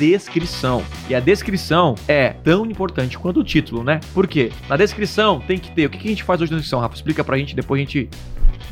descrição. E a descrição é tão importante quanto o título, né? Por quê? Na descrição tem que ter. O que a gente faz hoje na descrição, Rafa? Explica pra gente, depois a gente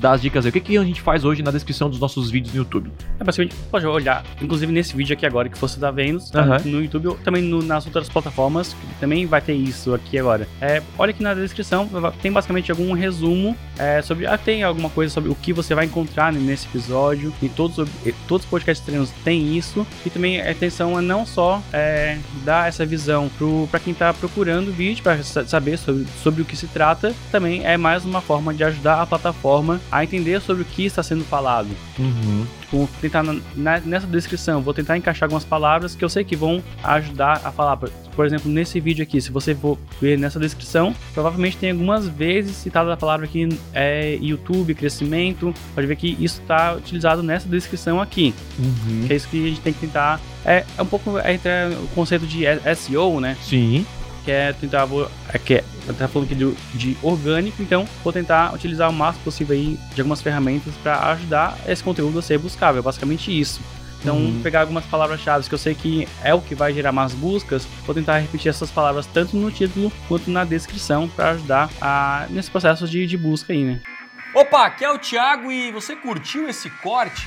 dá as dicas aí. O que, que a gente faz hoje na descrição dos nossos vídeos no YouTube? É basicamente, pode olhar, inclusive nesse vídeo aqui agora que você tá vendo, tá Aham. no YouTube ou também no- nas outras plataformas, que também vai ter isso aqui agora. É, olha aqui na descrição, tem basicamente algum resumo é, sobre. Ah, tem alguma coisa sobre o que você vai encontrar nesse episódio. E todos, os- todos os podcasts treinos têm isso. E também a intenção é não só é, dar essa visão pro, pra quem tá procurando o vídeo, pra sa- saber sobre, sobre o que se trata, também é mais uma forma de ajudar a plataforma a entender sobre o que está sendo falado Uhum. tipo, tentar na- nessa descrição, vou tentar encaixar algumas palavras que eu sei que vão ajudar a falar. Por, exemplo, nesse vídeo aqui, se você for ver nessa descrição, provavelmente tem algumas vezes citada a palavra aqui é YouTube, crescimento. Pode ver que isso está utilizado nessa descrição aqui. Uhum. É isso que a gente tem que tentar. É, é um pouco entre o conceito de SEO, né? Sim. que é tentar vou, é, que é, falando aqui de, de orgânico, então vou tentar utilizar o máximo possível aí de algumas ferramentas para ajudar esse conteúdo a ser buscável, é basicamente isso. Então, Uhum. pegar algumas palavras-chave que eu sei que é o que vai gerar mais buscas, vou tentar repetir essas palavras tanto no título quanto na descrição para ajudar a, nesse processo de, de busca aí, né? Opa, aqui é o Thiago e você curtiu esse corte?